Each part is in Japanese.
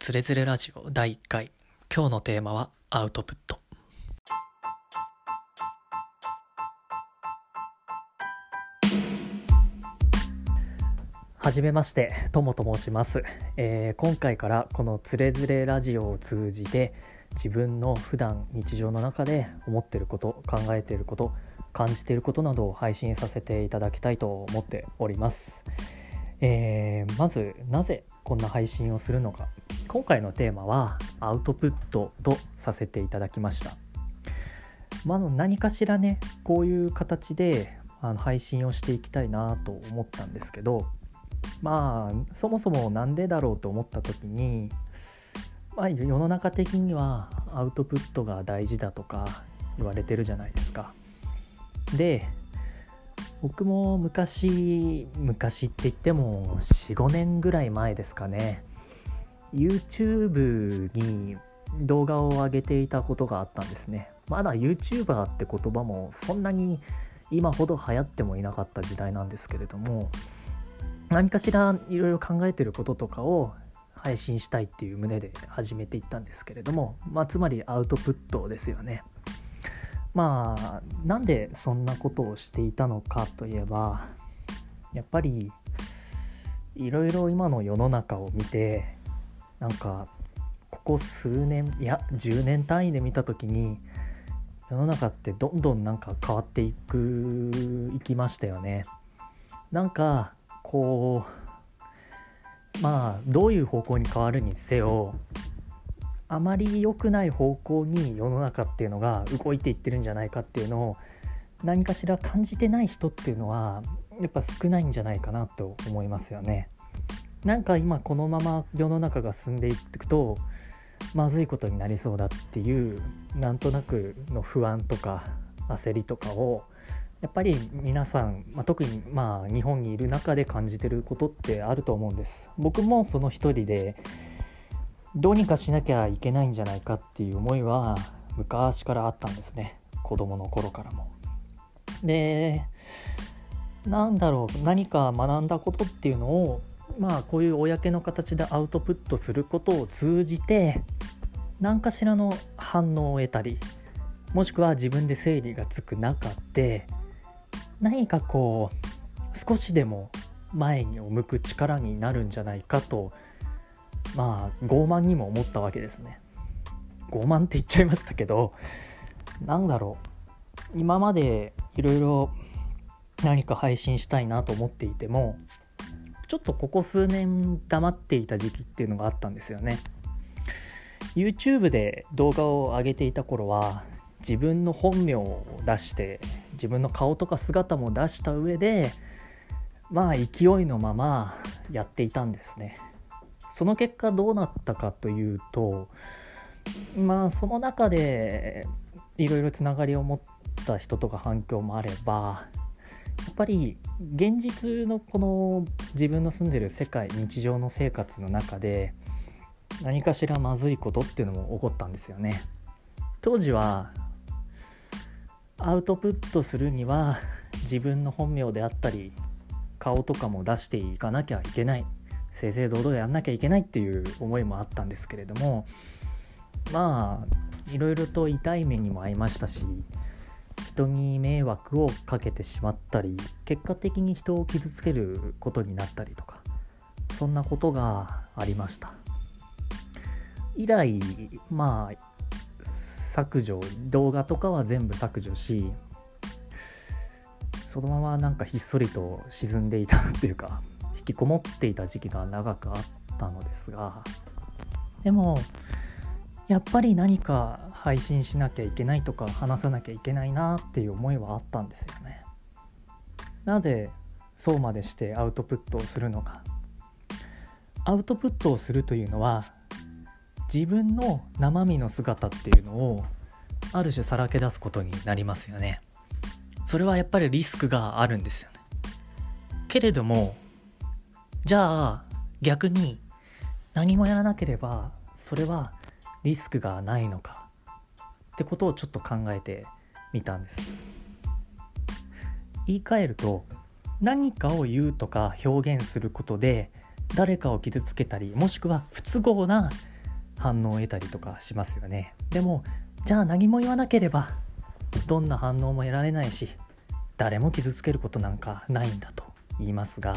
つれづれラジオ第1回。今日のテーマはアウトプット。はじめましてともと申します、えー、今回からこのつれづれラジオを通じて自分の普段日常の中で思っていること考えていること感じていることなどを配信させていただきたいと思っております、えー、まずなぜこんな配信をするのか。今回のテーマはアウトプットとさせていただきましたまあ、何かしらねこういう形であの配信をしていきたいなと思ったんですけどまあそもそも何でだろうと思った時に、まあ、世の中的にはアウトプットが大事だとか言われてるじゃないですか。で僕も昔昔って言っても45年ぐらい前ですかね YouTube に動画を上げていたことがあったんですねまだ YouTuber って言葉もそんなに今ほど流行ってもいなかった時代なんですけれども何かしらいろいろ考えてることとかを配信したいっていう旨で始めていったんですけれども、まあ、つまりアウトプットですよね。まあなんでそんなことをしていたのかといえばやっぱりいろいろ今の世の中を見てなんかここ数年いや10年単位で見た時に世の中ってどんどんなんか変わっていくいきましたよね。なんかこうまあどういう方向に変わるにせよあまり良くない方向に世の中っていうのが動いていってるんじゃないかっていうのを何かしら感じてない人っていうのはやっぱ少ないんじゃないかなと思いますよね。なんか今このまま世の中が進んでいくとまずいことになりそうだっていうなんとなくの不安とか焦りとかをやっぱり皆さん、まあ、特にまあ日本にいる中で感じてることってあると思うんです。僕もその一人でどうにかしなきゃいけないんじゃないかっていう思いは昔からあったんですね子供の頃からも。でなんだろう何か学んだことっていうのをまあこういう公の形でアウトプットすることを通じて何かしらの反応を得たりもしくは自分で整理がつく中で何かこう少しでも前に向く力になるんじゃないかとまあ傲慢にも思ったわけですね。傲慢って言っちゃいましたけどなんだろう。今までいろいろ何か配信したいなと思っていてもちょっとここ数年黙っていた時期っていうのがあったんですよね。YouTube で動画を上げていた頃は自分の本名を出して自分の顔とか姿も出した上でまあ勢いのままやっていたんですね。その結果どうなったかというとまあその中でいろいろつながりを持った人とか反響もあればっぱり現実のこの自分の住んでる世界日常の生活の中で何かしらまずいことっていうのも起こったんですよね。当時はアウトプットするには自分の本名であったり顔とかも出していかなきゃいけない正々堂々やんなきゃいけないっていう思いもあったんですけれどもまあいろいろと痛い目にも遭いましたし人に迷惑をかけてしまったり結果的に人を傷つけることになったりとかそんなことがありました。以来まあ削除動画とかは全部削除しそのままなんかひっそりと沈んでいたっていうか引きこもっていた時期が長くあったのですがでもやっぱり何か配信しなきゃいけないとか話さなきゃいけないなっていう思いはあったんですよね。なぜそうまでしてアウトプットをするのか。アウトプットをするというのは自分の生身の姿っていうのをある種さらけ出すことになりますよね。それはやっぱりリスクがあるんですよね。けれどもじゃあ逆に何もやらなければそれはリスクがないのか。ってことをちょっと考えてみたんです。言い換えると何かを言うとか表現することで誰かを傷つけたりもしくは不都合な反応を得たりとかしますよね。でもじゃあ何も言わなければどんな反応も得られないし誰も傷つけることなんかないんだと言いますが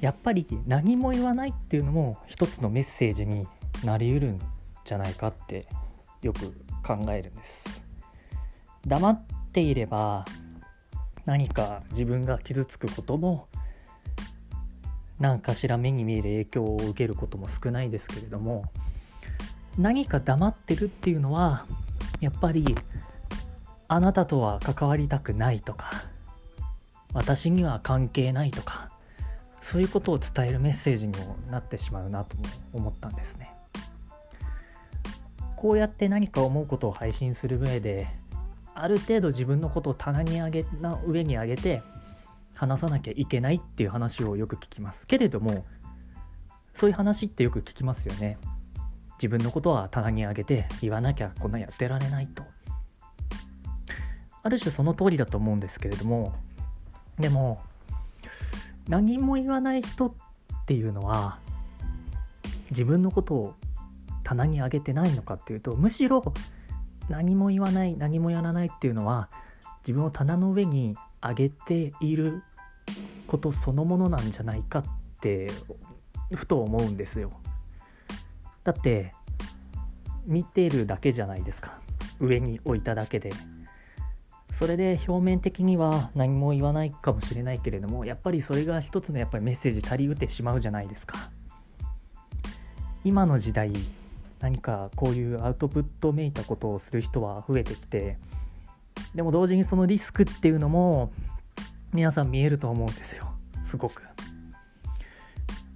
やっぱり何も言わないっていうのも一つのメッセージになりうるんじゃないかってよく考えるんです。黙っていれば何か自分が傷つくことも何かしら目に見える影響を受けることも少ないですけれども何か黙ってるっていうのはやっぱりあなたとは関わりたくないとか私には関係ないとかそういうことを伝えるメッセージにもなってしまうなと思ったんですね。こうやって何か思うことを配信する上である程度自分のことを棚に上げな上に上げて話さなきゃいけないっていう話をよく聞きます。けれどもそういう話ってよく聞きますよね。自分のことは棚に上げて言わなきゃこんなやってられないと。ある種その通りだと思うんですけれどもでも何も言わない人っていうのは自分のことを棚に上げてないのかっていうとむしろ何も言わない何もやらないっていうのは自分を棚の上に上げていることそのものなんじゃないかってふと思うんですよ。だって見てるだけじゃないですか。上に置いただけで。それで表面的には何も言わないかもしれないけれどもやっぱりそれが一つのやっぱりメッセージ足りうてしまうじゃないですか。今の時代何かこういうアウトプットめいたことをする人は増えてきてでも同時にそのリスクっていうのも皆さん見えると思うんですよ。すごく。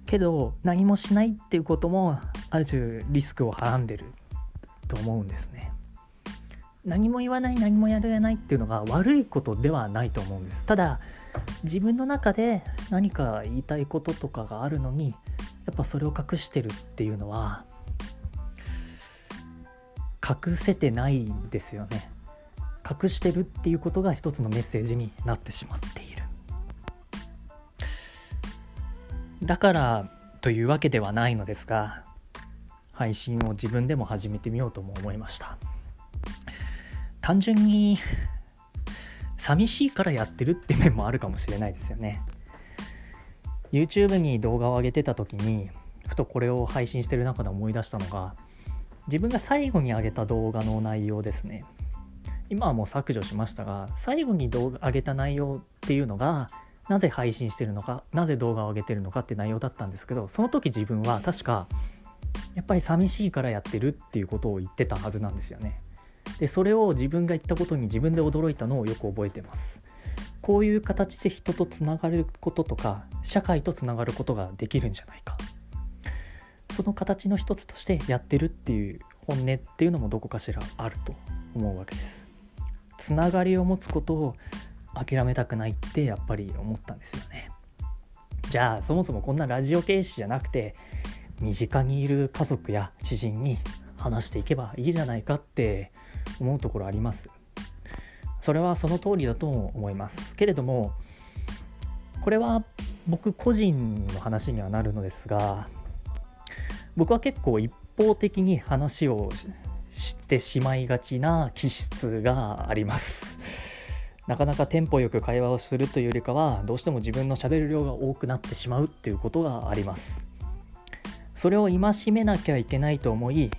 けど何もしないっていうこともある種リスクをはらんでる。と思うんですね。何も言わない何もやらないっていうのが悪いことではないと思うんです。ただ自分の中で何か言いたいこととかがあるのにやっぱそれを隠してるっていうのは隠せてないですよね。隠してるっていうことが一つのメッセージになってしまっている。だからというわけではないのですが配信を自分でも始めてみようとも思いました。単純に寂しいからやってるって面もあるかもしれないですよね。YouTube に動画を上げてた時にふとこれを配信してる中で思い出したのが自分が最後に上げた動画の内容ですね。今はもう削除しましたが最後に動画上げた内容っていうのがなぜ配信してるのかなぜ動画を上げてるのかって内容だったんですけどその時自分は確かやっぱり寂しいからやってるっていうことを言ってたはずなんですよね。でそれを自分が言ったことに自分で驚いたのをよく覚えてます。こういう形で人とつながることとか社会とつながることができるんじゃないか。その形の一つとしてやってるっていう本音っていうのもどこかしらあると思うわけです。つながりを持つことを諦めたくないってやっぱり思ったんですよね。じゃあそもそもこんなラジオ形式じゃなくて身近にいる家族や知人に話していけばいいじゃないかって思うところあります。それはその通りだと思いますけれどもこれは僕個人の話にはなるのですが僕は結構一方的に話をしてしまいがちな気質があります。なかなかテンポよく会話をするというよりかはどうしても自分のしゃべる量が多くなってしまうっていうことがあります。それを戒めなきゃいけないと思い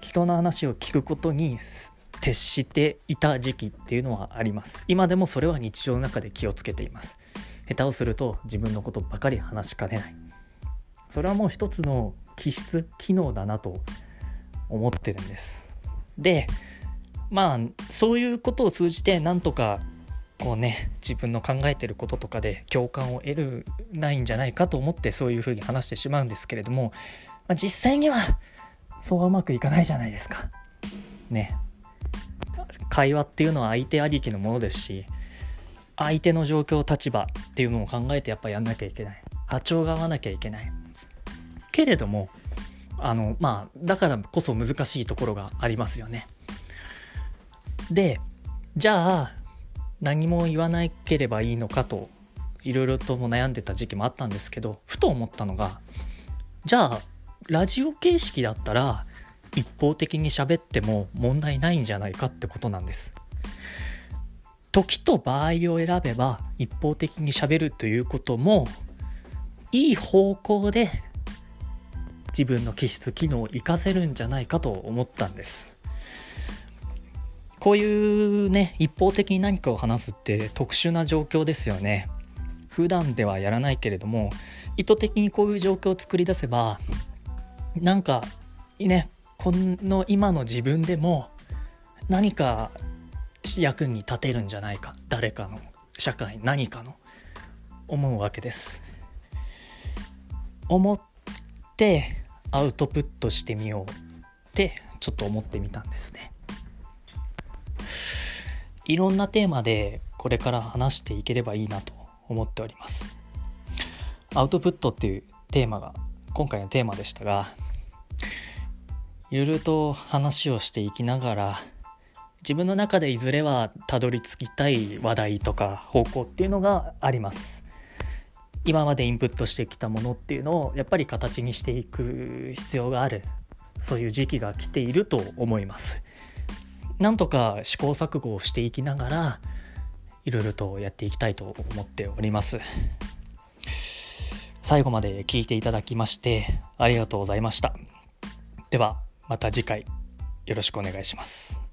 人の話を聞くことに徹していた時期っていうのはあります。今でもそれは日常の中で気をつけています。下手をすると自分のことばかり話しかねない。それはもう一つの気質機能だなと思ってるんですでまあそういうことを通じてなんとかこうね自分の考えてることとかで共感を得るないんじゃないかと思ってそういうふうに話してしまうんですけれども、まあ、実際にはそうはうまくいかないじゃないですか。ね。会話っていうのは相手ありきのものですし相手の状況立場っていうのを考えてやっぱやんなきゃいけない波長が合わなきゃいけないけれどもあのまあだからこそ難しいところがありますよね。でじゃあ何も言わなければいいのかといろいろとも悩んでた時期もあったんですけどふと思ったのがじゃあラジオ形式だったら一方的に喋っても問題ないんじゃないかってことなんです時と場合を選べば一方的に喋るということもいい方向で自分の気質機能を活かせるんじゃないかと思ったんです。こういうね一方的に何かを話すって特殊な状況ですよね。普段ではやらないけれども意図的にこういう状況を作り出せばなんかねこの今の自分でも何か役に立てるんじゃないか誰かの社会何かの思うわけです。思ってアウトプットしてみようってちょっと思ってみたんですね。いろんなテーマでこれから話していければいいなと思っております。アウトプットっていうテーマが今回のテーマでしたがいろいろと話をしていきながら自分の中でいずれはたどり着きたい話題とか方向っていうのがあります。今までインプットしてきたものっていうのをやっぱり形にしていく必要があるそういう時期が来ていると思います。なんとか試行錯誤をしていきながらいろいろとやっていきたいと思っております。最後まで聞いていただきましてありがとうございました。ではまた次回よろしくお願いします。